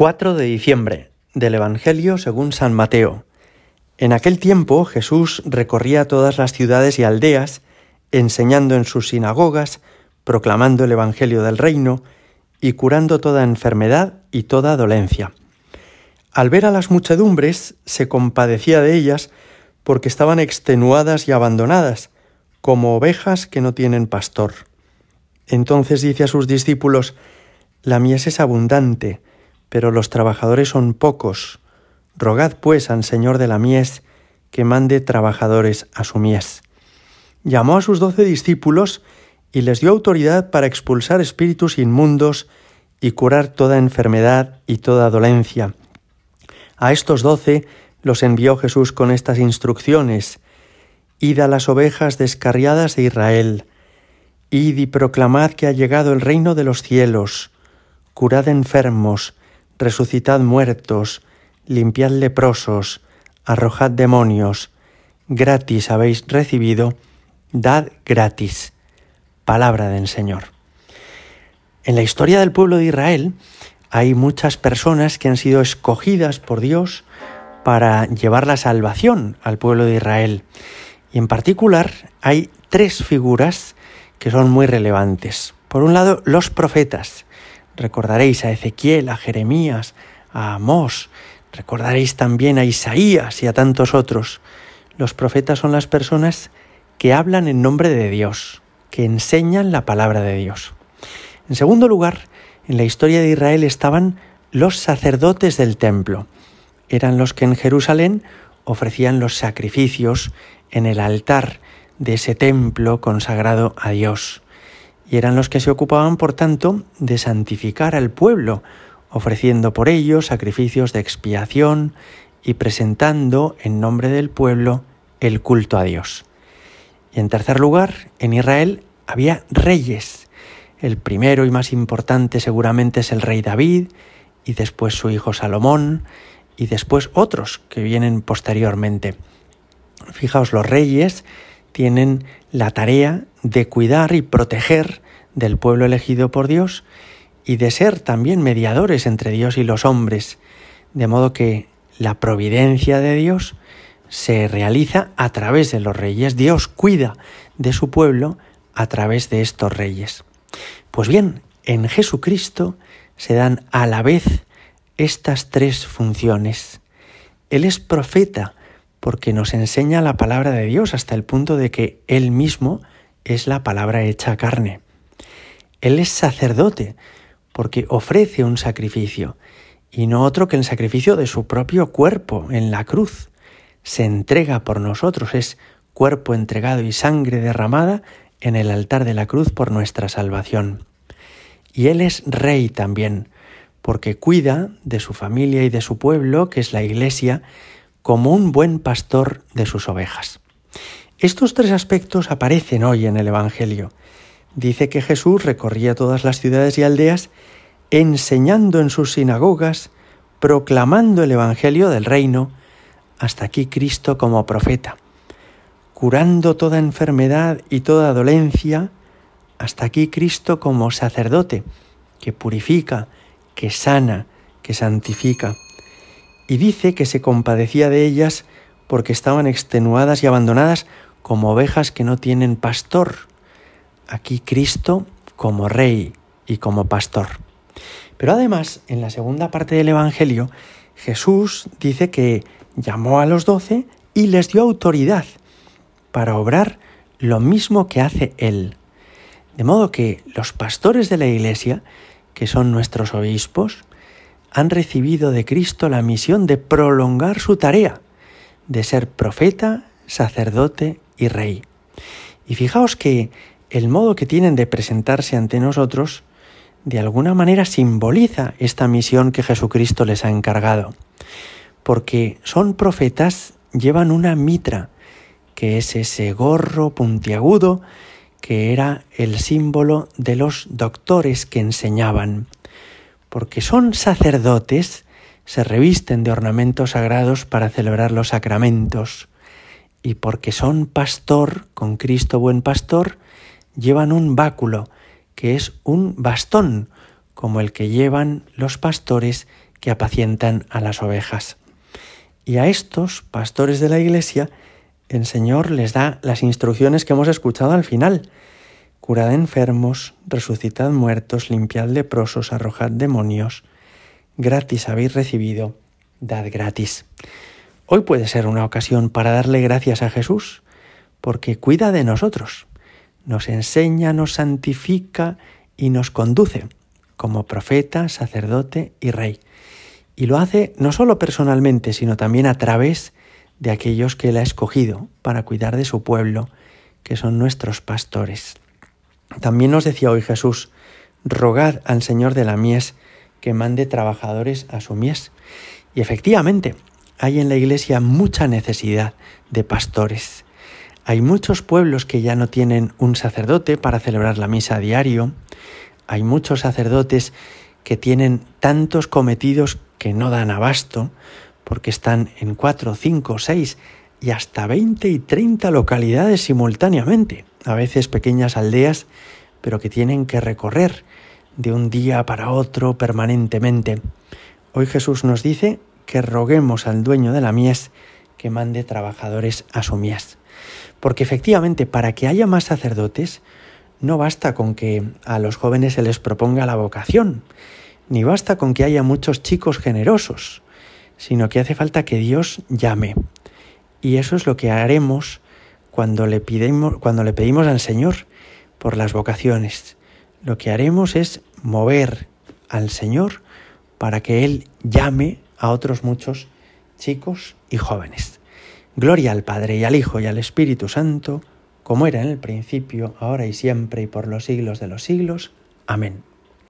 4 de diciembre del Evangelio según San Mateo. En aquel tiempo Jesús recorría todas las ciudades y aldeas, enseñando en sus sinagogas, proclamando el Evangelio del reino y curando toda enfermedad y toda dolencia. Al ver a las muchedumbres, se compadecía de ellas porque estaban extenuadas y abandonadas, como ovejas que no tienen pastor. Entonces dice a sus discípulos, La mies es abundante, pero los trabajadores son pocos. Rogad pues al Señor de la mies que mande trabajadores a su mies. Llamó a sus doce discípulos y les dio autoridad para expulsar espíritus inmundos y curar toda enfermedad y toda dolencia. A estos doce los envió Jesús con estas instrucciones. Id a las ovejas descarriadas de Israel. Id y proclamad que ha llegado el reino de los cielos. Curad enfermos, resucitad muertos, limpiad leprosos, arrojad demonios, gratis habéis recibido, dad gratis. Palabra del Señor. En la historia del pueblo de Israel hay muchas personas que han sido escogidas por Dios para llevar la salvación al pueblo de Israel. Y en particular hay tres figuras que son muy relevantes. Por un lado, los profetas, Recordaréis a Ezequiel, a Jeremías, a Amós, recordaréis también a Isaías y a tantos otros. Los profetas son las personas que hablan en nombre de Dios, que enseñan la palabra de Dios. En segundo lugar, en la historia de Israel estaban los sacerdotes del templo. Eran los que en Jerusalén ofrecían los sacrificios en el altar de ese templo consagrado a Dios y eran los que se ocupaban, por tanto, de santificar al pueblo, ofreciendo por ello sacrificios de expiación y presentando en nombre del pueblo el culto a Dios. Y en tercer lugar, en Israel había reyes. El primero y más importante seguramente es el rey David, y después su hijo Salomón, y después otros que vienen posteriormente. Fijaos, los reyes tienen la tarea de cuidar y proteger del pueblo elegido por Dios y de ser también mediadores entre Dios y los hombres, de modo que la providencia de Dios se realiza a través de los reyes. Dios cuida de su pueblo a través de estos reyes. Pues bien, en Jesucristo se dan a la vez estas tres funciones. Él es profeta porque nos enseña la palabra de Dios hasta el punto de que Él mismo es la palabra hecha carne. Él es sacerdote porque ofrece un sacrificio y no otro que el sacrificio de su propio cuerpo en la cruz. Se entrega por nosotros, es cuerpo entregado y sangre derramada en el altar de la cruz por nuestra salvación. Y Él es rey también, porque cuida de su familia y de su pueblo, que es la Iglesia, como un buen pastor de sus ovejas. Estos tres aspectos aparecen hoy en el Evangelio. Dice que Jesús recorría todas las ciudades y aldeas enseñando en sus sinagogas, proclamando el Evangelio del reino, hasta aquí Cristo como profeta, curando toda enfermedad y toda dolencia, hasta aquí Cristo como sacerdote, que purifica, que sana, que santifica y dice que se compadecía de ellas porque estaban extenuadas y abandonadas como ovejas que no tienen pastor. Aquí Cristo como rey y como pastor. Pero además, en la segunda parte del Evangelio, Jesús dice que llamó a los doce y les dio autoridad para obrar lo mismo que hace Él. De modo que los pastores de la Iglesia, que son nuestros obispos, han recibido de Cristo la misión de prolongar su tarea, de ser profeta, sacerdote y rey. Y fijaos que el modo que tienen de presentarse ante nosotros de alguna manera simboliza esta misión que Jesucristo les ha encargado, porque son profetas, llevan una mitra, que es ese gorro puntiagudo que era el símbolo de los doctores que enseñaban porque son sacerdotes, se revisten de ornamentos sagrados para celebrar los sacramentos, y porque son pastor, con Cristo buen pastor, llevan un báculo, que es un bastón, como el que llevan los pastores que apacientan a las ovejas. Y a estos pastores de la Iglesia, el Señor les da las instrucciones que hemos escuchado al final. Curad enfermos, resucitad muertos, limpiad leprosos, arrojad demonios. Gratis habéis recibido, dad gratis. Hoy puede ser una ocasión para darle gracias a Jesús, porque cuida de nosotros, nos enseña, nos santifica y nos conduce como profeta, sacerdote y rey. Y lo hace no solo personalmente, sino también a través de aquellos que él ha escogido para cuidar de su pueblo, que son nuestros pastores. También nos decía hoy Jesús, rogad al Señor de la mies que mande trabajadores a su mies. Y efectivamente, hay en la iglesia mucha necesidad de pastores. Hay muchos pueblos que ya no tienen un sacerdote para celebrar la misa a diario. Hay muchos sacerdotes que tienen tantos cometidos que no dan abasto, porque están en cuatro, cinco, seis y hasta veinte y treinta localidades simultáneamente, a veces pequeñas aldeas, pero que tienen que recorrer de un día para otro permanentemente. Hoy Jesús nos dice que roguemos al dueño de la mies que mande trabajadores a su mies. Porque efectivamente, para que haya más sacerdotes, no basta con que a los jóvenes se les proponga la vocación, ni basta con que haya muchos chicos generosos, sino que hace falta que Dios llame. Y eso es lo que haremos cuando le, pidemos, cuando le pedimos al Señor por las vocaciones. Lo que haremos es mover al Señor para que Él llame a otros muchos chicos y jóvenes. Gloria al Padre y al Hijo y al Espíritu Santo, como era en el principio, ahora y siempre y por los siglos de los siglos. Amén.